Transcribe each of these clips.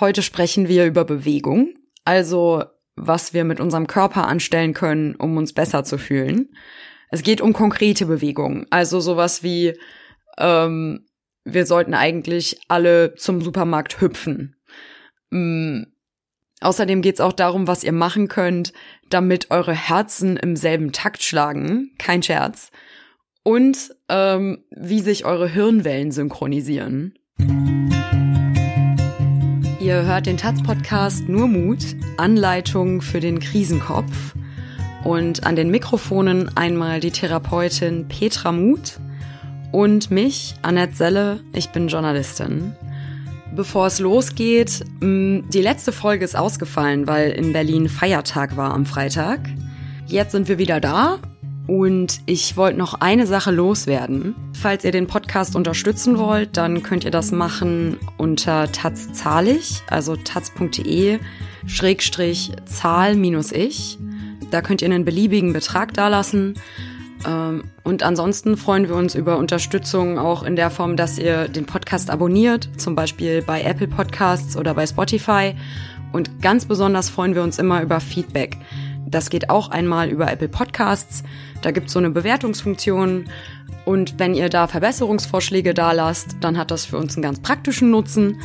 Heute sprechen wir über Bewegung, also was wir mit unserem Körper anstellen können, um uns besser zu fühlen. Es geht um konkrete Bewegungen, also sowas wie ähm, wir sollten eigentlich alle zum Supermarkt hüpfen. Ähm, außerdem geht es auch darum, was ihr machen könnt, damit eure Herzen im selben Takt schlagen, kein Scherz, und ähm, wie sich eure Hirnwellen synchronisieren. Ihr hört den Taz-Podcast Nur Mut, Anleitung für den Krisenkopf. Und an den Mikrofonen einmal die Therapeutin Petra Muth und mich, Annette Selle. Ich bin Journalistin. Bevor es losgeht, mm, die letzte Folge ist ausgefallen, weil in Berlin Feiertag war am Freitag. Jetzt sind wir wieder da und ich wollte noch eine Sache loswerden. Falls ihr den Podcast unterstützen wollt, dann könnt ihr das machen unter tazzahlig, also taz.de schrägstrich Zahl minus ich. Da könnt ihr einen beliebigen Betrag dalassen. Ähm, und ansonsten freuen wir uns über Unterstützung auch in der Form, dass ihr den Podcast abonniert, zum Beispiel bei Apple Podcasts oder bei Spotify. Und ganz besonders freuen wir uns immer über Feedback. Das geht auch einmal über Apple Podcasts. Da gibt es so eine Bewertungsfunktion. Und wenn ihr da Verbesserungsvorschläge da lasst, dann hat das für uns einen ganz praktischen Nutzen.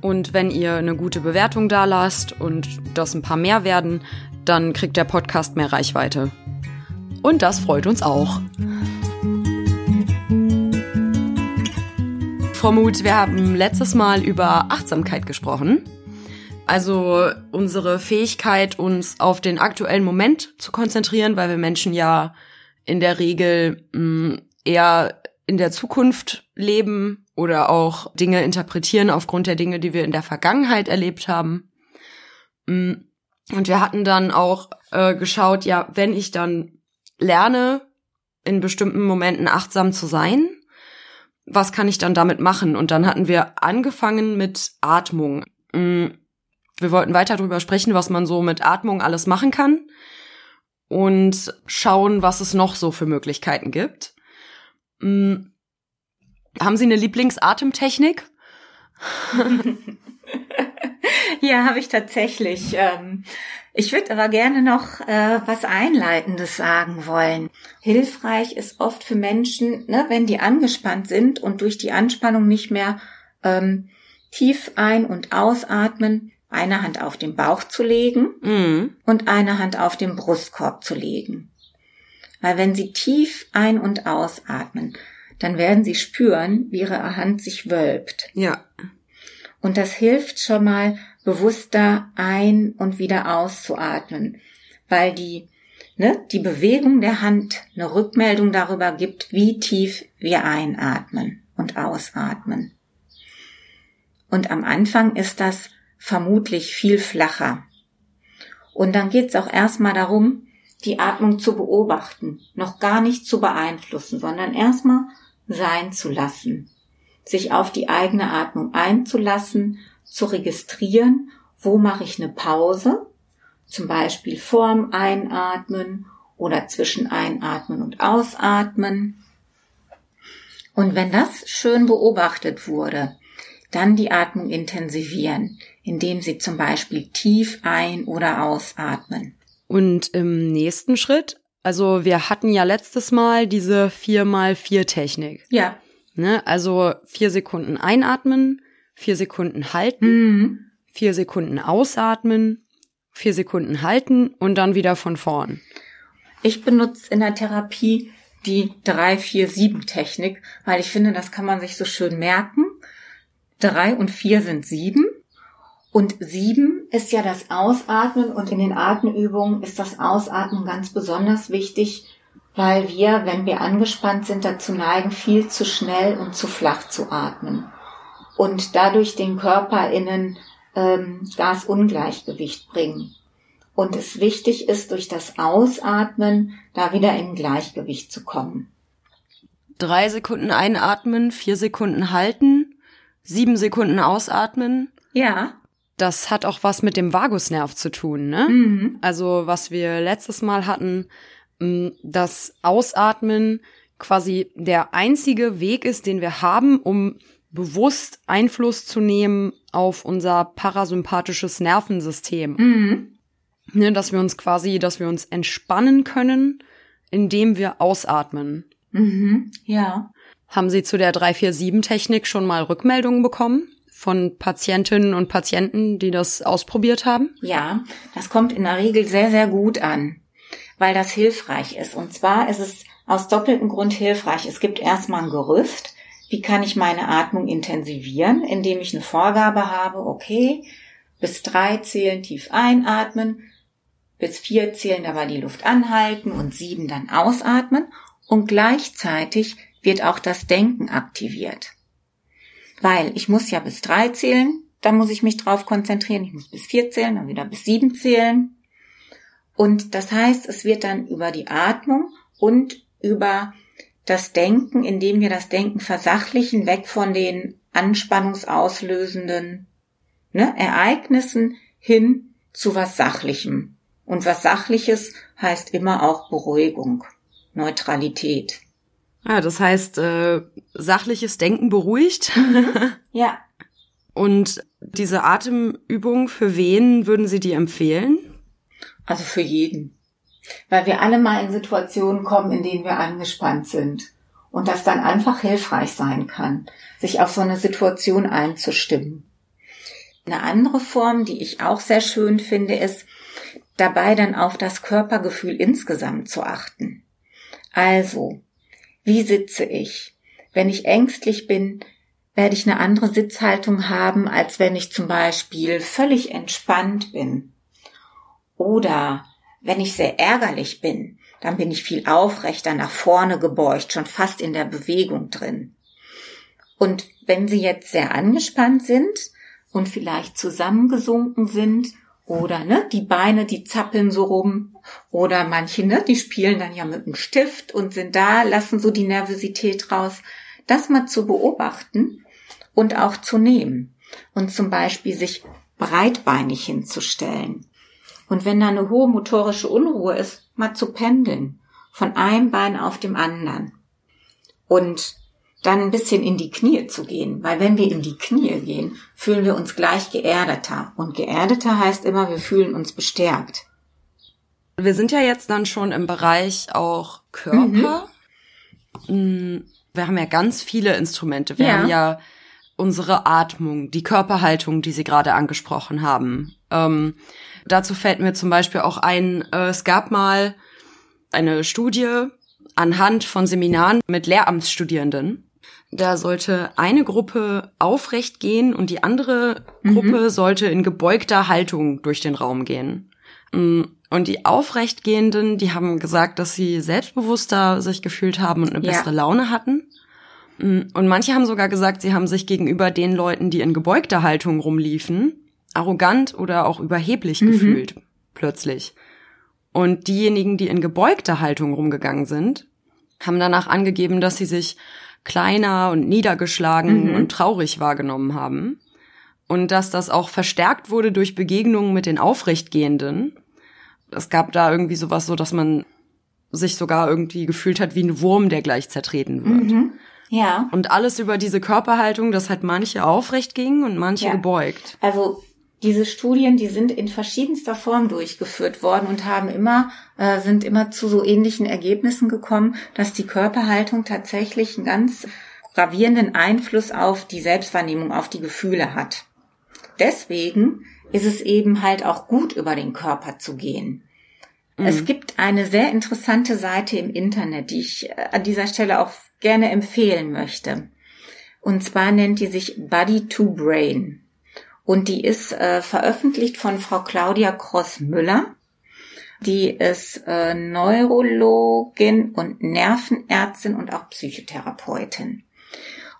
Und wenn ihr eine gute Bewertung da lasst und das ein paar mehr werden, dann kriegt der Podcast mehr Reichweite. Und das freut uns auch. Frau Muth, wir haben letztes Mal über Achtsamkeit gesprochen. Also unsere Fähigkeit, uns auf den aktuellen Moment zu konzentrieren, weil wir Menschen ja in der Regel mh, mm, eher in der Zukunft leben oder auch Dinge interpretieren aufgrund der Dinge, die wir in der Vergangenheit erlebt haben. Mm, und wir hatten dann auch äh, geschaut, ja, wenn ich dann lerne, in bestimmten Momenten achtsam zu sein, was kann ich dann damit machen? Und dann hatten wir angefangen mit Atmung. Mm, wir wollten weiter darüber sprechen, was man so mit Atmung alles machen kann und schauen, was es noch so für Möglichkeiten gibt. Hm. Haben Sie eine Lieblingsatemtechnik? ja, habe ich tatsächlich. Ähm, ich würde aber gerne noch äh, was Einleitendes sagen wollen. Hilfreich ist oft für Menschen, ne, wenn die angespannt sind und durch die Anspannung nicht mehr ähm, tief ein- und ausatmen, eine Hand auf den Bauch zu legen mhm. und eine Hand auf den Brustkorb zu legen. Weil wenn Sie tief ein- und ausatmen, dann werden Sie spüren, wie Ihre Hand sich wölbt. Ja. Und das hilft schon mal, bewusster ein- und wieder auszuatmen, weil die, ne, die Bewegung der Hand eine Rückmeldung darüber gibt, wie tief wir einatmen und ausatmen. Und am Anfang ist das vermutlich viel flacher. Und dann geht's auch erstmal darum, die Atmung zu beobachten, noch gar nicht zu beeinflussen, sondern erstmal sein zu lassen, sich auf die eigene Atmung einzulassen, zu registrieren, wo mache ich eine Pause, zum Beispiel vorm Einatmen oder zwischen Einatmen und Ausatmen. Und wenn das schön beobachtet wurde, dann die Atmung intensivieren, indem Sie zum Beispiel tief ein- oder ausatmen. Und im nächsten Schritt, also wir hatten ja letztes Mal diese 4x4-Technik. Ja. Ne? Also vier Sekunden einatmen, vier Sekunden halten, mhm. vier Sekunden ausatmen, vier Sekunden halten und dann wieder von vorn. Ich benutze in der Therapie die 3-4-7-Technik, weil ich finde, das kann man sich so schön merken. Drei und vier sind sieben. Und sieben ist ja das Ausatmen und in den Atemübungen ist das Ausatmen ganz besonders wichtig, weil wir, wenn wir angespannt sind, dazu neigen, viel zu schnell und zu flach zu atmen und dadurch den Körper in ein ähm, Gasungleichgewicht bringen. Und es wichtig ist, durch das Ausatmen da wieder in Gleichgewicht zu kommen. Drei Sekunden einatmen, vier Sekunden halten, sieben Sekunden ausatmen. Ja. Das hat auch was mit dem Vagusnerv zu tun, ne? Mhm. Also was wir letztes Mal hatten, mm, das Ausatmen quasi der einzige Weg ist, den wir haben, um bewusst Einfluss zu nehmen auf unser parasympathisches Nervensystem. Mhm. Ne, dass wir uns quasi, dass wir uns entspannen können, indem wir ausatmen. Mhm. Ja. Haben Sie zu der 347-Technik schon mal Rückmeldungen bekommen von Patientinnen und Patienten, die das ausprobiert haben? Ja, das kommt in der Regel sehr, sehr gut an, weil das hilfreich ist. Und zwar ist es aus doppeltem Grund hilfreich. Es gibt erstmal ein Gerüst. Wie kann ich meine Atmung intensivieren, indem ich eine Vorgabe habe, okay, bis drei zählen tief einatmen, bis vier zählen dabei die Luft anhalten und sieben dann ausatmen und gleichzeitig wird auch das Denken aktiviert. Weil ich muss ja bis drei zählen, dann muss ich mich drauf konzentrieren, ich muss bis vier zählen, dann wieder bis sieben zählen. Und das heißt, es wird dann über die Atmung und über das Denken, indem wir das Denken versachlichen, weg von den anspannungsauslösenden ne, Ereignissen hin zu was Sachlichem. Und was Sachliches heißt immer auch Beruhigung, Neutralität. Ja, das heißt, äh, sachliches Denken beruhigt. Ja. Und diese Atemübung, für wen würden Sie die empfehlen? Also für jeden. Weil wir alle mal in Situationen kommen, in denen wir angespannt sind. Und das dann einfach hilfreich sein kann, sich auf so eine Situation einzustimmen. Eine andere Form, die ich auch sehr schön finde, ist, dabei dann auf das Körpergefühl insgesamt zu achten. Also, wie sitze ich? Wenn ich ängstlich bin, werde ich eine andere Sitzhaltung haben, als wenn ich zum Beispiel völlig entspannt bin. Oder wenn ich sehr ärgerlich bin, dann bin ich viel aufrechter nach vorne gebeugt, schon fast in der Bewegung drin. Und wenn Sie jetzt sehr angespannt sind und vielleicht zusammengesunken sind oder ne, die Beine, die zappeln so rum. Oder manche, ne, die spielen dann ja mit dem Stift und sind da, lassen so die Nervosität raus. Das mal zu beobachten und auch zu nehmen. Und zum Beispiel sich breitbeinig hinzustellen. Und wenn da eine hohe motorische Unruhe ist, mal zu pendeln. Von einem Bein auf dem anderen. Und dann ein bisschen in die Knie zu gehen, weil wenn wir in die Knie gehen, fühlen wir uns gleich geerdeter. Und geerdeter heißt immer, wir fühlen uns bestärkt. Wir sind ja jetzt dann schon im Bereich auch Körper. Mhm. Wir haben ja ganz viele Instrumente. Wir Ja. haben ja unsere Atmung, die Körperhaltung, die Sie gerade angesprochen haben. Ähm, dazu fällt mir zum Beispiel auch ein, äh, es gab mal eine Studie anhand von Seminaren mit Lehramtsstudierenden. Da sollte eine Gruppe aufrecht gehen und die andere Gruppe sollte in gebeugter Haltung durch den Raum gehen. Mm, Und die Aufrechtgehenden, die haben gesagt, dass sie selbstbewusster sich gefühlt haben und eine Ja. bessere Laune hatten. Mm, Und manche haben sogar gesagt, sie haben sich gegenüber den Leuten, die in gebeugter Haltung rumliefen, arrogant oder auch überheblich gefühlt, plötzlich. Und diejenigen, die in gebeugter Haltung rumgegangen sind, haben danach angegeben, dass sie sich kleiner und niedergeschlagen und traurig wahrgenommen haben. Und dass das auch verstärkt wurde durch Begegnungen mit den Aufrechtgehenden. Es gab da irgendwie sowas so, dass man sich sogar irgendwie gefühlt hat wie ein Wurm, der gleich zertreten wird. Ja. Und alles über diese Körperhaltung, dass halt manche aufrecht gingen und manche Ja. gebeugt. Also diese Studien, die sind in verschiedenster Form durchgeführt worden und haben immer, äh, sind immer zu so ähnlichen Ergebnissen gekommen, dass die Körperhaltung tatsächlich einen ganz gravierenden Einfluss auf die Selbstwahrnehmung, auf die Gefühle hat. Deswegen ist es eben halt auch gut, über den Körper zu gehen. Es gibt eine sehr interessante Seite im Internet, die ich äh, an dieser Stelle auch gerne empfehlen möchte. Und zwar nennt die sich Body to Brain. Und die ist äh, veröffentlicht von Frau Claudia Cross-Müller. Die ist äh, Neurologin und Nervenärztin und auch Psychotherapeutin.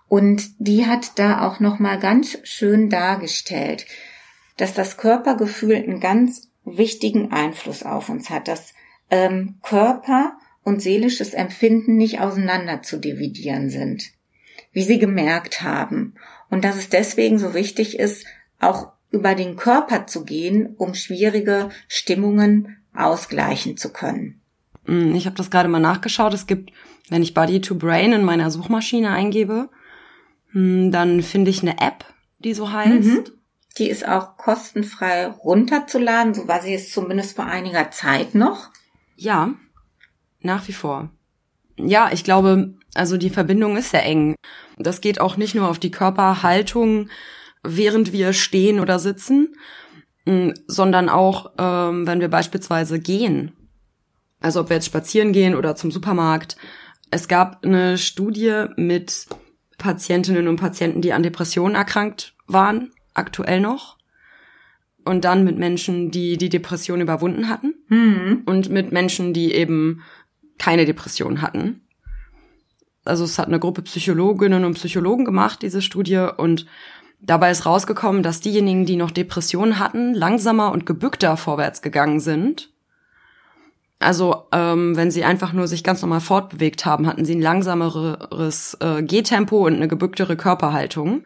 Und die hat da auch noch mal ganz schön dargestellt, dass das Körpergefühl einen ganz wichtigen Einfluss auf uns hat, dass ähm, Körper und seelisches Empfinden nicht auseinander zu dividieren sind, wie sie gemerkt haben. Und dass es deswegen so wichtig ist, auch über den Körper zu gehen, um schwierige Stimmungen ausgleichen zu können. Mm, Ich habe das gerade mal nachgeschaut. Es gibt, wenn ich Body to Brain in meiner Suchmaschine eingebe, Hm, dann finde ich eine App, die so heißt. Mhm. Die ist auch kostenfrei runterzuladen, so war sie es zumindest vor einiger Zeit noch. Ja, nach wie vor. Ja, ich glaube, also die Verbindung ist sehr eng. Das geht auch nicht nur auf die Körperhaltung, während wir stehen oder sitzen, hm, sondern auch, ähm, wenn wir beispielsweise gehen. Also ob wir jetzt spazieren gehen oder zum Supermarkt. Es gab eine Studie mit Patientinnen und Patienten, die an Depressionen erkrankt waren, aktuell noch. Und dann mit Menschen, die die Depression überwunden hatten. Mhm. Und mit Menschen, die eben keine Depression hatten. Also es hat eine Gruppe Psychologinnen und Psychologen gemacht, diese Studie. Und dabei ist rausgekommen, dass diejenigen, die noch Depressionen hatten, langsamer und gebückter vorwärts gegangen sind. Also ähm, wenn sie einfach nur sich ganz normal fortbewegt haben, hatten sie ein langsameres äh, Gehtempo und eine gebücktere Körperhaltung.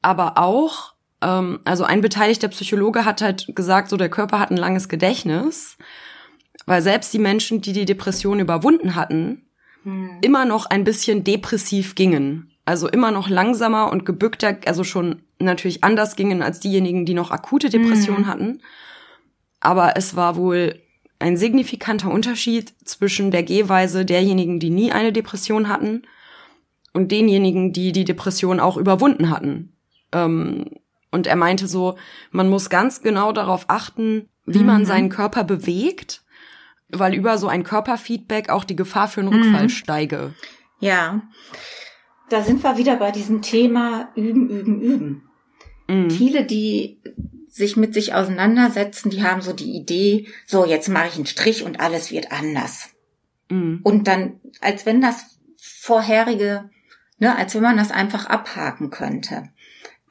Aber auch, ähm, also ein beteiligter Psychologe hat halt gesagt, so der Körper hat ein langes Gedächtnis, weil selbst die Menschen, die die Depression überwunden hatten, hm. immer noch ein bisschen depressiv gingen. Also immer noch langsamer und gebückter, also schon natürlich anders gingen als diejenigen, die noch akute Depressionen hm. hatten. Aber es war wohl ein signifikanter Unterschied zwischen der Gehweise derjenigen, die nie eine Depression hatten und denjenigen, die die Depression auch überwunden hatten. Ähm, und er meinte so, man muss ganz genau darauf achten, wie mhm. man seinen Körper bewegt weil über so ein Körperfeedback auch die Gefahr für einen Rückfall mhm. steige. Ja, da sind wir wieder bei diesem Thema üben, üben, üben. Mhm. Viele, die sich mit sich auseinandersetzen, die haben so die Idee, so jetzt mache ich einen Strich und alles wird anders. Mhm. Und dann, als wenn das vorherige, ne, als wenn man das einfach abhaken könnte.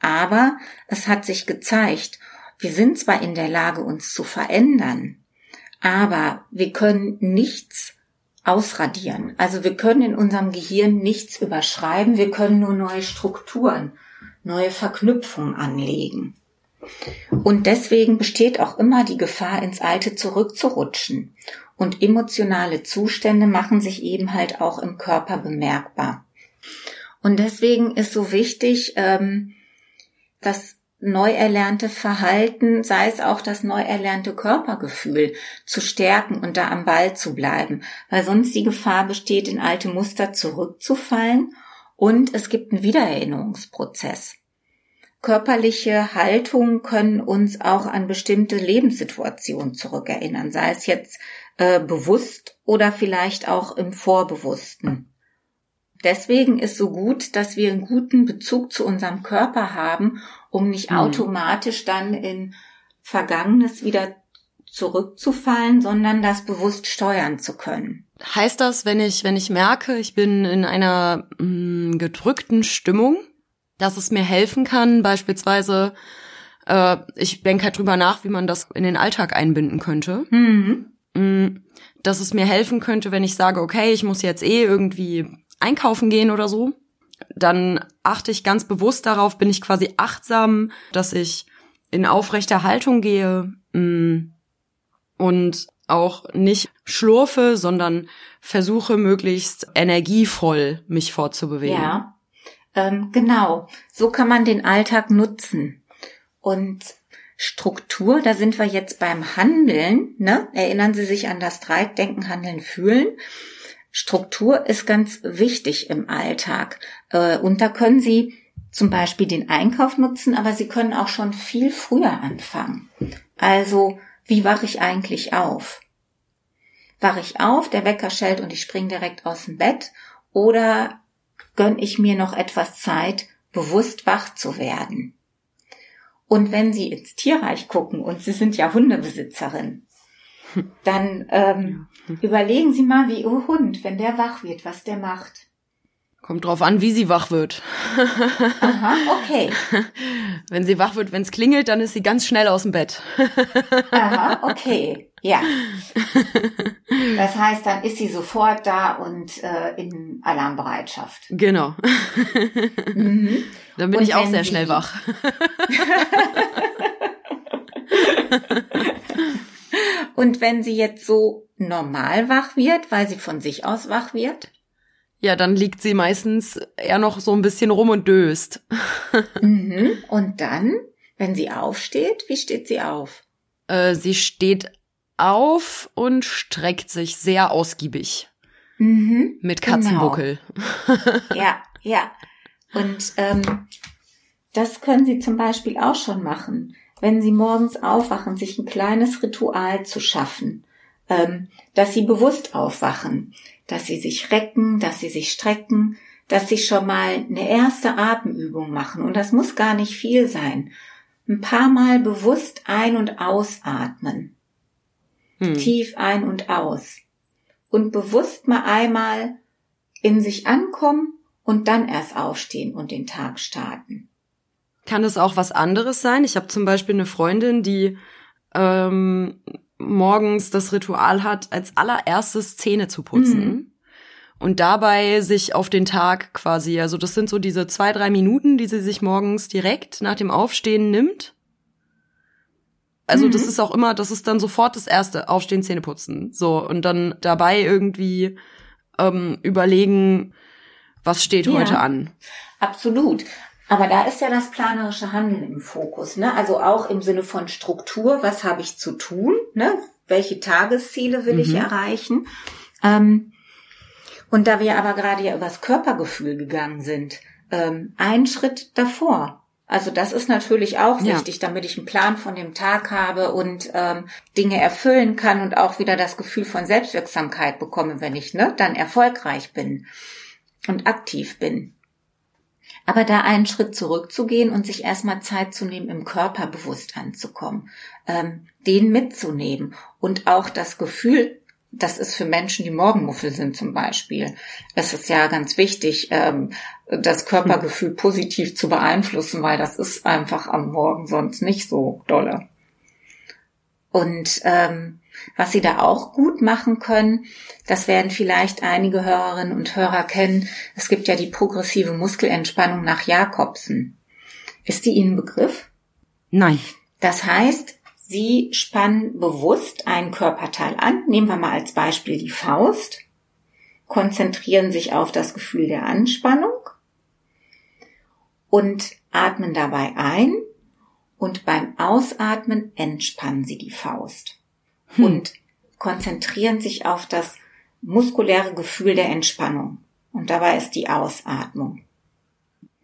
Aber es hat sich gezeigt, wir sind zwar in der Lage, uns zu verändern, aber wir können nichts ausradieren. Also wir können in unserem Gehirn nichts überschreiben, wir können nur neue Strukturen, neue Verknüpfungen anlegen. Und deswegen besteht auch immer die Gefahr, ins Alte zurückzurutschen. Und emotionale Zustände machen sich eben halt auch im Körper bemerkbar. Und deswegen ist so wichtig, ähm, dass neu erlernte Verhalten, sei es auch das neu erlernte Körpergefühl, zu stärken und da am Ball zu bleiben, weil sonst die Gefahr besteht, in alte Muster zurückzufallen und es gibt einen Wiedererinnerungsprozess. Körperliche Haltungen können uns auch an bestimmte Lebenssituationen zurückerinnern, sei es jetzt äh, bewusst oder vielleicht auch im Vorbewussten. Deswegen ist so gut, dass wir einen guten Bezug zu unserem Körper haben um nicht mhm. automatisch dann in Vergangenes wieder zurückzufallen, sondern das bewusst steuern zu können. Heißt das, wenn ich, wenn ich merke, ich bin in einer mh, mm, gedrückten Stimmung, dass es mir helfen kann, beispielsweise, äh, ich denke halt drüber nach, wie man das in den Alltag einbinden könnte. Mhm. Mh, mm, dass es mir helfen könnte, wenn ich sage, okay, ich muss jetzt eh irgendwie einkaufen gehen oder so, dann achte ich ganz bewusst darauf, bin ich quasi achtsam, dass ich in aufrechter Haltung gehe mm, und auch nicht schlurfe, sondern versuche möglichst energievoll mich fortzubewegen. Ja, ähm, genau. So kann man den Alltag nutzen. Und Struktur, da sind wir jetzt beim Handeln. Ne? Erinnern Sie sich an das Dreieck Denken, Handeln, Fühlen. Struktur ist ganz wichtig im Alltag. Äh, und da können Sie zum Beispiel den Einkauf nutzen, aber Sie können auch schon viel früher anfangen. Also, wie wache ich eigentlich auf? Wache ich auf, der Wecker schellt und ich springe direkt aus dem Bett? Oder gönne ich mir noch etwas Zeit, bewusst wach zu werden? Und wenn Sie ins Tierreich gucken und Sie sind ja Hundebesitzerin, dann ähm, überlegen Sie mal, wie Ihr Hund, wenn der wach wird, was der macht. Kommt drauf an, wie sie wach wird. Aha, okay. Wenn sie wach wird, wenn es klingelt, dann ist sie ganz schnell aus dem Bett. Aha, okay. Ja. Das heißt, dann ist sie sofort da und äh, in Alarmbereitschaft. Genau. Mhm. Dann bin und ich auch sehr schnell wach. Und wenn sie jetzt so normal wach wird, weil sie von sich aus wach wird? Ja, dann liegt sie meistens eher noch so ein bisschen rum und döst. mhm. Und dann, wenn sie aufsteht, wie steht sie auf? Äh, sie steht auf und streckt sich sehr ausgiebig. Mhm. Mit Katzenbuckel. Genau. ja, ja. Und ähm, das können Sie zum Beispiel auch schon machen, wenn Sie morgens aufwachen, sich ein kleines Ritual zu schaffen, ähm, dass Sie bewusst aufwachen, dass Sie sich recken, dass Sie sich strecken, dass Sie schon mal eine erste Atemübung machen. Und das muss gar nicht viel sein. Ein paar Mal bewusst ein- und ausatmen. Hm. Tief ein und aus. Und bewusst mal einmal in sich ankommen und dann erst aufstehen und den Tag starten. Kann es auch was anderes sein? Ich habe zum Beispiel eine Freundin, die ähm, morgens das Ritual hat, als allererstes Zähne zu putzen. Mhm. Und dabei sich auf den Tag quasi, also das sind so diese zwei, drei Minuten, die sie sich morgens direkt nach dem Aufstehen nimmt. Also mhm. das ist auch immer, das ist dann sofort das erste, Aufstehen, Zähne putzen. So, und dann dabei irgendwie ähm, überlegen, was steht ja, heute an. Absolut. Aber da ist ja das planerische Handeln im Fokus, ne? Also auch im Sinne von Struktur, was habe ich zu tun, ne? Welche Tagesziele will mhm. ich erreichen? Ähm, und da wir aber gerade ja übers Körpergefühl gegangen sind, ähm, ein Schritt davor. Also das ist natürlich auch ja. wichtig, damit ich einen Plan von dem Tag habe und ähm, Dinge erfüllen kann und auch wieder das Gefühl von Selbstwirksamkeit bekomme, wenn ich ne, dann erfolgreich bin und aktiv bin. Aber da einen Schritt zurückzugehen und sich erstmal Zeit zu nehmen, im Körper bewusst anzukommen, ähm, den mitzunehmen und auch das Gefühl, das ist für Menschen, die Morgenmuffel sind zum Beispiel. Es ist ja ganz wichtig, ähm, das Körpergefühl positiv zu beeinflussen, weil das ist einfach am Morgen sonst nicht so dolle. Und ähm, was Sie da auch gut machen können, das werden vielleicht einige Hörerinnen und Hörer kennen. Es gibt ja die progressive Muskelentspannung nach Jakobsen. Ist die Ihnen Begriff? Nein. Das heißt, Sie spannen bewusst einen Körperteil an. Nehmen wir mal als Beispiel die Faust. Konzentrieren sich auf das Gefühl der Anspannung und atmen dabei ein und beim Ausatmen entspannen Sie die Faust hm. und konzentrieren sich auf das muskuläre Gefühl der Entspannung. Und dabei ist die Ausatmung.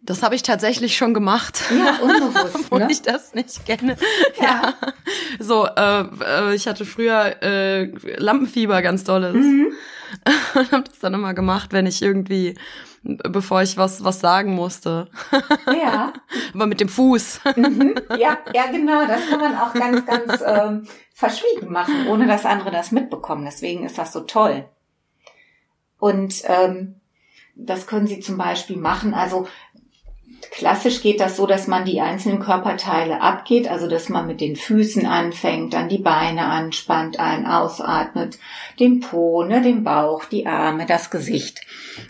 Das habe ich tatsächlich schon gemacht. Ja, unbewusst, obwohl ne? ich das nicht kenne. Ja. ja. So, äh, äh, ich hatte früher äh, Lampenfieber ganz dolles. Mhm. Und habe das dann immer gemacht, wenn ich irgendwie bevor ich was was sagen musste. Ja. Aber mit dem Fuß. Mhm. Ja, ja, genau. Das kann man auch ganz, ganz ähm, verschwiegen machen, ohne dass andere das mitbekommen. Deswegen ist das so toll. Und ähm, das können Sie zum Beispiel machen. Also Klassisch geht das so, dass man die einzelnen Körperteile abgeht, also dass man mit den Füßen anfängt, dann die Beine anspannt, ein, ausatmet, den Po, ne, den Bauch, die Arme, das Gesicht.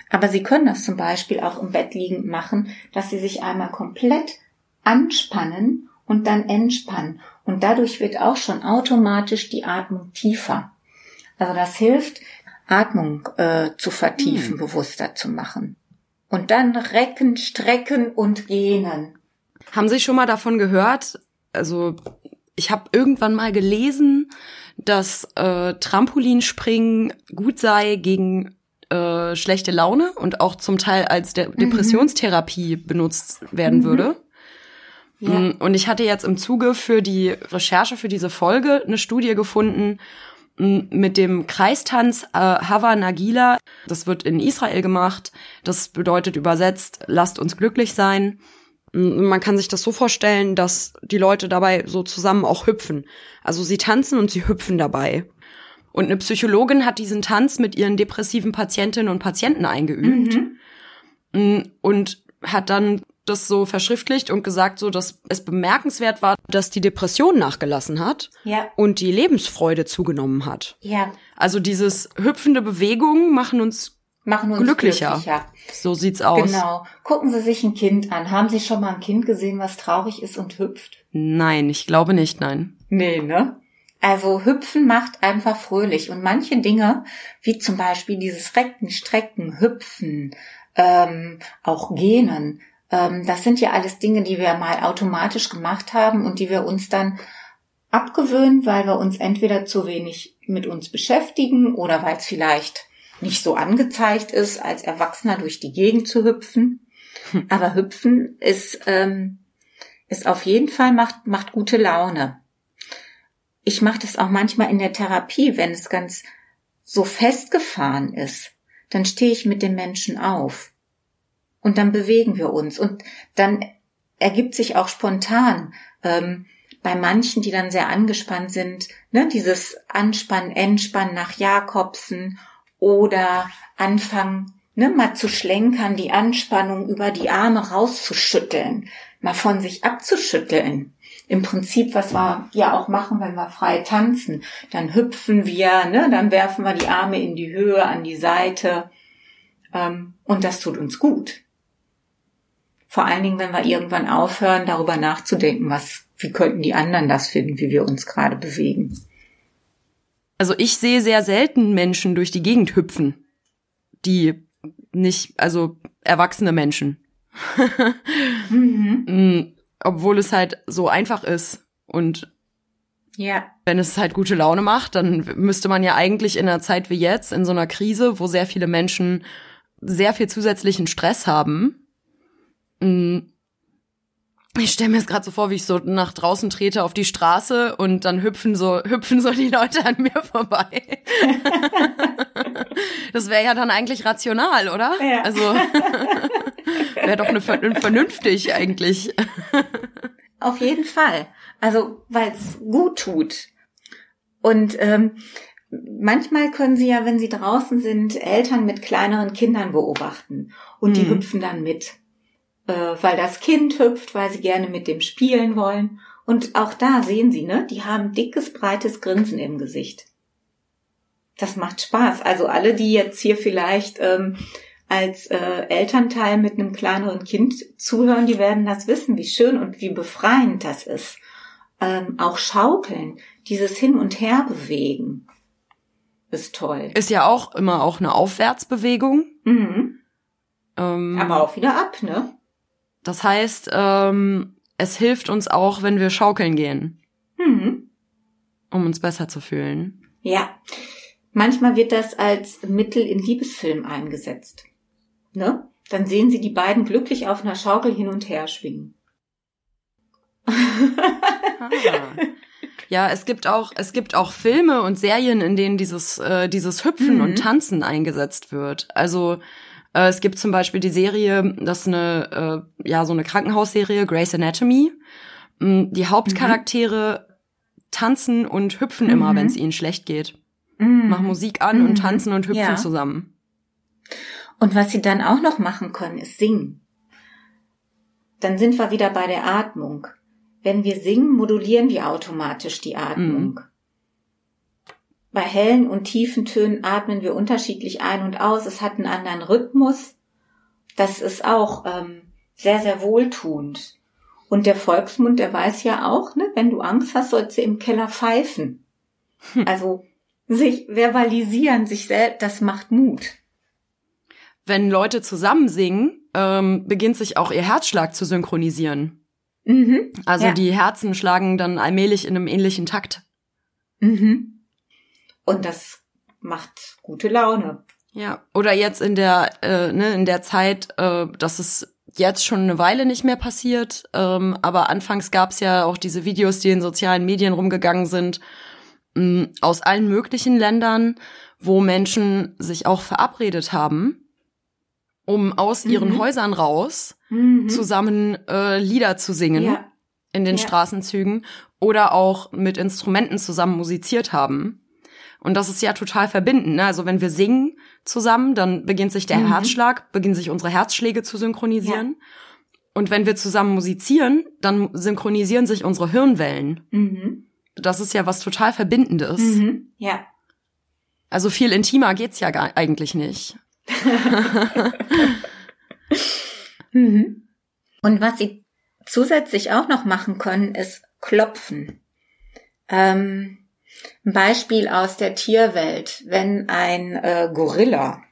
Aber Sie können das zum Beispiel auch im Bett liegend machen, dass Sie sich einmal komplett anspannen und dann entspannen. Und dadurch wird auch schon automatisch die Atmung tiefer. Also das hilft, Atmung äh, zu vertiefen, hm. bewusster zu machen und dann recken, strecken und gähnen. Haben Sie schon mal davon gehört? Also ich habe irgendwann mal gelesen, dass äh, Trampolinspringen gut sei gegen äh, schlechte Laune und auch zum Teil als De mhm. Depressionstherapie benutzt werden mhm. würde. Ja. Mm, und ich hatte jetzt im Zuge für die Recherche für diese Folge eine Studie gefunden, mit dem Kreistanz äh, Hava Nagila. Das wird in Israel gemacht. Das bedeutet übersetzt, lasst uns glücklich sein. Man kann sich das so vorstellen, dass die Leute dabei so zusammen auch hüpfen. Also sie tanzen und sie hüpfen dabei. Und eine Psychologin hat diesen Tanz mit ihren depressiven Patientinnen und Patienten eingeübt mhm. und hat dann das so verschriftlicht und gesagt, so dass es bemerkenswert war, dass die Depression nachgelassen hat ja. und die Lebensfreude zugenommen hat. Ja. Also dieses hüpfende Bewegungen machen uns machen uns glücklicher. glücklicher. So sieht's aus. Genau. Gucken Sie sich ein Kind an. Haben Sie schon mal ein Kind gesehen, was traurig ist und hüpft? Nein, ich glaube nicht, nein. Nee, ne? Also hüpfen macht einfach fröhlich und manche Dinge, wie zum Beispiel dieses Recken, Strecken, Hüpfen, ähm, auch Genen, das sind ja alles Dinge, die wir mal automatisch gemacht haben und die wir uns dann abgewöhnen, weil wir uns entweder zu wenig mit uns beschäftigen oder weil es vielleicht nicht so angezeigt ist, als Erwachsener durch die Gegend zu hüpfen. Hm. Aber hüpfen ist, ähm, ist auf jeden Fall macht, macht gute Laune ich mache das auch manchmal in der Therapie, wenn es ganz so festgefahren ist, dann stehe ich mit dem Menschen auf und dann bewegen wir uns und dann ergibt sich auch spontan ähm, bei manchen, die dann sehr angespannt sind, ne, dieses Anspannen, Entspannen nach Jakobsen oder anfangen, ne, mal zu schlenkern, die Anspannung über die Arme rauszuschütteln, mal von sich abzuschütteln im Prinzip, was wir ja auch machen, wenn wir frei tanzen. Dann hüpfen wir, ne, dann werfen wir die Arme in die Höhe, an die Seite. Ähm, und das tut uns gut. Vor allen Dingen, wenn wir irgendwann aufhören, darüber nachzudenken, was, wie könnten die anderen das finden, wie wir uns gerade bewegen. Also ich sehe sehr selten Menschen durch die Gegend hüpfen, die nicht, also erwachsene Menschen. mhm. Mm, obwohl es halt so einfach ist. Und ja. wenn es halt gute Laune macht, dann müsste man ja eigentlich in einer Zeit wie jetzt, in so einer Krise, wo sehr viele Menschen sehr viel zusätzlichen Stress haben. Mm, ich stelle mir jetzt gerade so vor, wie ich so nach draußen trete auf die Straße und dann hüpfen so hüpfen so die Leute an mir vorbei. das wäre ja dann eigentlich rational, oder? Ja. Also wäre doch eine vernünftig eigentlich. Auf jeden Fall. Also, weil es gut tut. Und ähm, manchmal können Sie ja, wenn Sie draußen sind, Eltern mit kleineren Kindern beobachten und die mhm. hüpfen dann mit, äh, weil das Kind hüpft, weil sie gerne mit dem spielen wollen. Und auch da sehen Sie, ne, die haben dickes, breites Grinsen im Gesicht. Das macht Spaß. Also alle, die jetzt hier vielleicht ähm, als äh, Elternteil mit einem kleineren Kind zuhören, die werden das wissen, wie schön und wie befreiend das ist. Ähm, auch schaukeln, dieses Hin und Her bewegen, ist toll. Ist ja auch immer auch eine Aufwärtsbewegung. Mhm. Ähm, Aber auch wieder ab, ne? Das heißt, ähm, es hilft uns auch, wenn wir schaukeln gehen. Mhm. Um uns besser zu fühlen. Ja. Manchmal wird das als Mittel in Liebesfilmen eingesetzt ne? Dann sehen sie die beiden glücklich auf einer Schaukel hin und her schwingen. ah. Ja, es gibt auch es gibt auch Filme und Serien, in denen dieses äh, dieses Hüpfen mhm. und Tanzen eingesetzt wird. Also äh, es gibt zum Beispiel die Serie, das ist eine äh, ja so eine Krankenhausserie, Grey's Anatomy. Mm, die Hauptcharaktere mhm. tanzen und hüpfen mhm. immer, wenn es ihnen schlecht geht. Mhm. Machen Musik an und mhm. tanzen und hüpfen ja. zusammen. Und was sie dann auch noch machen können, ist singen. Dann sind wir wieder bei der Atmung. Wenn wir singen, modulieren wir automatisch die Atmung. Bei hellen und tiefen Tönen atmen wir unterschiedlich ein und aus. Es hat einen anderen Rhythmus. Das ist auch ähm, sehr, sehr wohltuend. Und der Volksmund, der weiß ja auch, ne, wenn du Angst hast, sollst du im Keller pfeifen. Hm. Also sich verbalisieren, sich selbst, das macht Mut wenn Leute zusammen singen, ähm, beginnt sich auch ihr Herzschlag zu synchronisieren. Mhm, also ja. die Herzen schlagen dann allmählich in einem ähnlichen Takt. Mhm. Und das macht gute Laune. Ja, oder jetzt in der äh, ne, in der Zeit, äh, dass es jetzt schon eine Weile nicht mehr passiert, ähm, aber anfangs gab's ja auch diese Videos, die in sozialen Medien rumgegangen sind, mh, aus allen möglichen Ländern, wo Menschen sich auch verabredet haben um aus ihren mhm. Häusern raus mhm. zusammen äh, Lieder zu singen ja. in den ja. Straßenzügen oder auch mit Instrumenten zusammen musiziert haben. Und das ist ja total verbindend. Ne? Also wenn wir singen zusammen, dann beginnt sich der mhm. Herzschlag, beginnen sich unsere Herzschläge zu synchronisieren. Ja. Und wenn wir zusammen musizieren, dann synchronisieren sich unsere Hirnwellen. Mhm. Das ist ja was total Verbindendes. Mhm. Ja. Also viel intimer geht's ja gar eigentlich nicht. mhm. Und was sie zusätzlich auch noch machen können, ist klopfen. Ähm, Ein Beispiel aus der Tierwelt. Wenn ein äh, Gorilla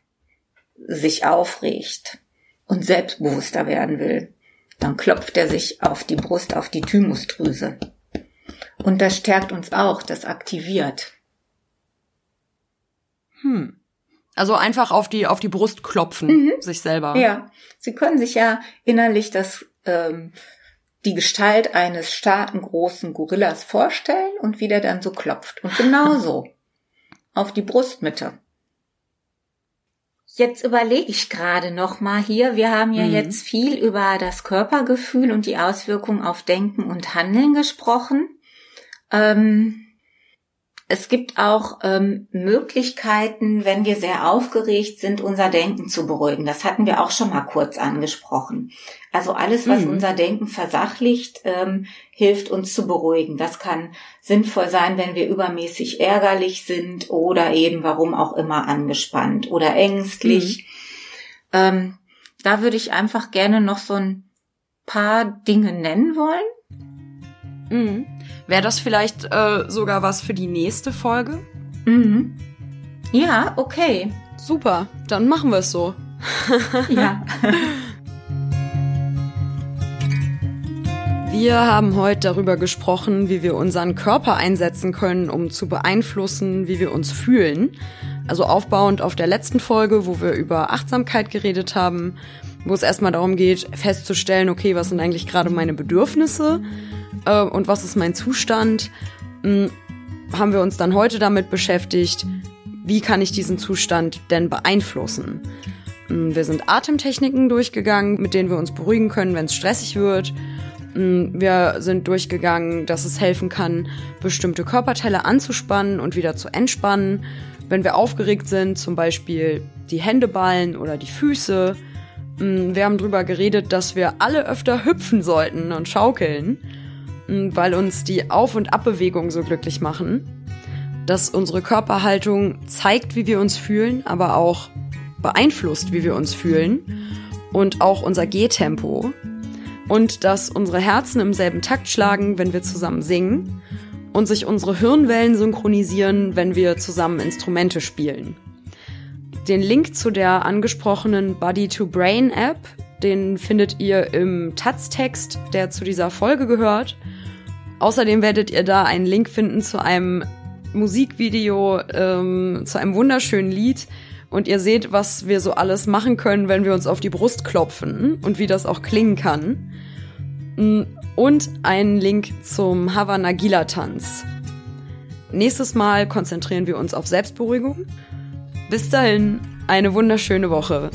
sich aufregt und selbstbewusster werden will, dann klopft er sich auf die Brust, auf die Thymusdrüse. Und das stärkt uns auch, das aktiviert. Hm. Also einfach auf die, auf die Brust klopfen, mhm. sich selber. Ja. Sie können sich ja innerlich das, ähm, die Gestalt eines starken, großen Gorillas vorstellen und wie der dann so klopft. Und genauso. auf die Brustmitte. Jetzt überlege ich gerade noch mal hier. Wir haben ja mhm. jetzt viel über das Körpergefühl und die Auswirkungen auf Denken und Handeln gesprochen. Ähm, es gibt auch ähm, Möglichkeiten, wenn wir sehr aufgeregt sind, unser Denken zu beruhigen. Das hatten wir auch schon mal kurz angesprochen. Also alles, was mhm. unser Denken versachlicht, ähm, hilft uns zu beruhigen. Das kann sinnvoll sein, wenn wir übermäßig ärgerlich sind oder eben, warum auch immer, angespannt oder ängstlich. Mhm. Ähm, da würde ich einfach gerne noch so ein paar Dinge nennen wollen. Mhm. Wäre das vielleicht äh, sogar was für die nächste Folge? Mhm. Ja, okay. Super, dann machen wir es so. ja. Wir haben heute darüber gesprochen, wie wir unseren Körper einsetzen können, um zu beeinflussen, wie wir uns fühlen. Also aufbauend auf der letzten Folge, wo wir über Achtsamkeit geredet haben, wo es erstmal darum geht, festzustellen, okay, was sind eigentlich gerade meine Bedürfnisse? Äh, und was ist mein Zustand, mh, hm, haben wir uns dann heute damit beschäftigt, wie kann ich diesen Zustand denn beeinflussen. Mh, hm, wir sind Atemtechniken durchgegangen, mit denen wir uns beruhigen können, wenn es stressig wird. Hm, wir sind durchgegangen, dass es helfen kann, bestimmte Körperteile anzuspannen und wieder zu entspannen. Wenn wir aufgeregt sind, zum Beispiel die Hände ballen oder die Füße. Wir haben drüber geredet, dass wir alle öfter hüpfen sollten und schaukeln weil uns die Auf- und Abbewegung so glücklich machen, dass unsere Körperhaltung zeigt, wie wir uns fühlen, aber auch beeinflusst, wie wir uns fühlen und auch unser Gehtempo und dass unsere Herzen im selben Takt schlagen, wenn wir zusammen singen und sich unsere Hirnwellen synchronisieren, wenn wir zusammen Instrumente spielen. Den Link zu der angesprochenen Body to Brain App, den findet ihr im Taz-Text, der zu dieser Folge gehört. Außerdem werdet ihr da einen Link finden zu einem Musikvideo, ähm, zu einem wunderschönen Lied. Und ihr seht, was wir so alles machen können, wenn wir uns auf die Brust klopfen und wie das auch klingen kann. Mm, und einen Link zum Havana Gila Tanz. Nächstes Mal konzentrieren wir uns auf Selbstberuhigung. Bis dahin, eine wunderschöne Woche.